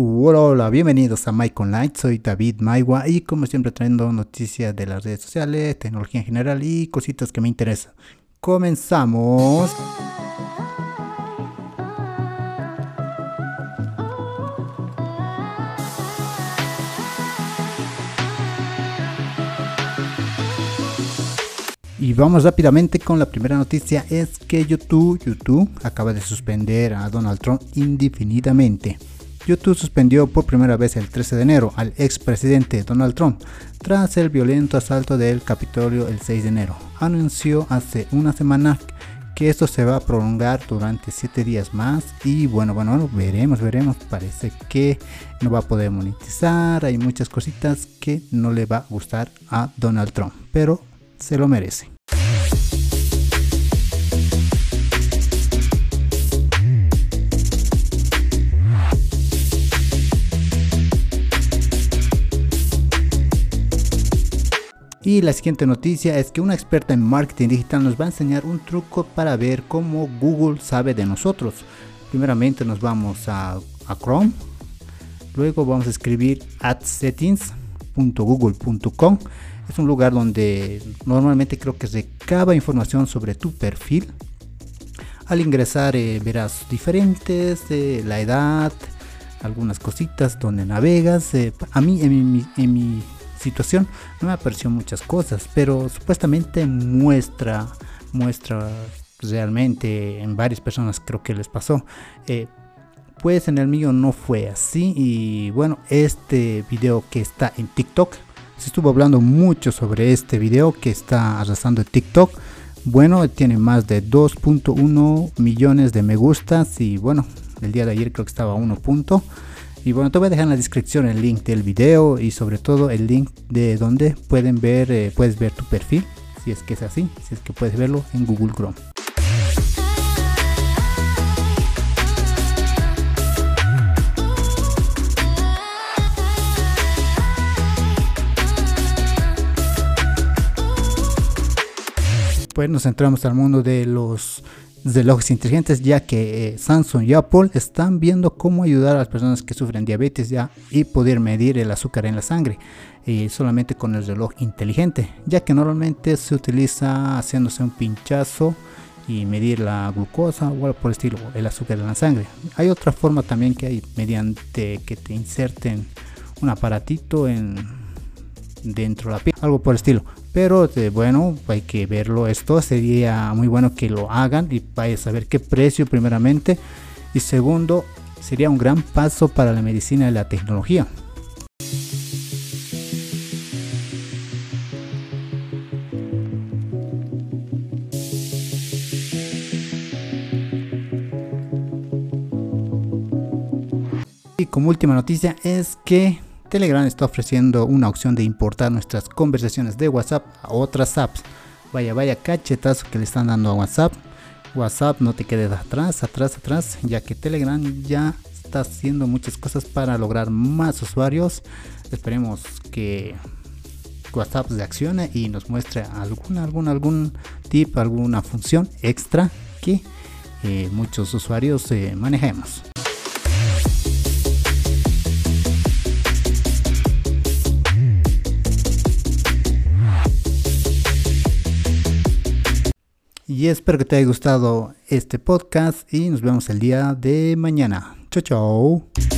Hola, hola, bienvenidos a Mike Online, soy David Maigua y como siempre trayendo noticias de las redes sociales, tecnología en general y cositas que me interesan. Comenzamos. Y vamos rápidamente con la primera noticia, es que YouTube, YouTube acaba de suspender a Donald Trump indefinidamente. YouTube suspendió por primera vez el 13 de enero al expresidente Donald Trump tras el violento asalto del Capitolio el 6 de enero. Anunció hace una semana que esto se va a prolongar durante 7 días más y bueno, bueno, veremos, veremos, parece que no va a poder monetizar, hay muchas cositas que no le va a gustar a Donald Trump, pero se lo merece. Y la siguiente noticia es que una experta en marketing digital nos va a enseñar un truco para ver cómo Google sabe de nosotros. Primeramente nos vamos a, Chrome, luego vamos a escribir adsettings.google.com. Es un lugar donde normalmente creo que recaba información sobre tu perfil. Al ingresar eh, verás diferentes, eh, la edad, algunas cositas donde navegas. Eh, a mí en mi situación no me apareció muchas cosas, pero supuestamente muestra, muestra realmente en varias personas creo que les pasó. Eh, pues en el mío no fue así y bueno, este video que está en TikTok, se estuvo hablando mucho sobre este video que está arrasando en TikTok. Bueno, tiene más de 2.1 millones de me gustas y bueno, el día de ayer creo que estaba a 1. Y bueno, te voy a dejar en la descripción el link del video y sobre todo el link de donde pueden ver, eh, puedes ver tu perfil, si es que es así, si es que puedes verlo en Google Chrome. Pues nos entramos al mundo de los relojes inteligentes ya que eh, Samsung y Apple están viendo cómo ayudar a las personas que sufren diabetes ya y poder medir el azúcar en la sangre y solamente con el reloj inteligente ya que normalmente se utiliza haciéndose un pinchazo y medir la glucosa o algo por estilo el azúcar en la sangre. Hay otra forma también que hay mediante que te inserten un aparatito en dentro de la piel algo por el estilo. Pero eh, bueno hay que verlo esto sería muy bueno que lo hagan y vaya a saber qué precio primeramente. Y segundo sería un gran paso para la medicina y la tecnología. Y como última noticia es que Telegram está ofreciendo una opción de importar nuestras conversaciones de WhatsApp a otras apps. Vaya, vaya cachetazo que le están dando a WhatsApp. WhatsApp no te quedes atrás, atrás, atrás, ya que Telegram ya está haciendo muchas cosas para lograr más usuarios. Esperemos que WhatsApp reaccione y nos muestre algún, algún, algún tip, alguna función extra que eh, muchos usuarios eh, manejemos. Y espero que te haya gustado este podcast y nos vemos el día de mañana. Chao, chao.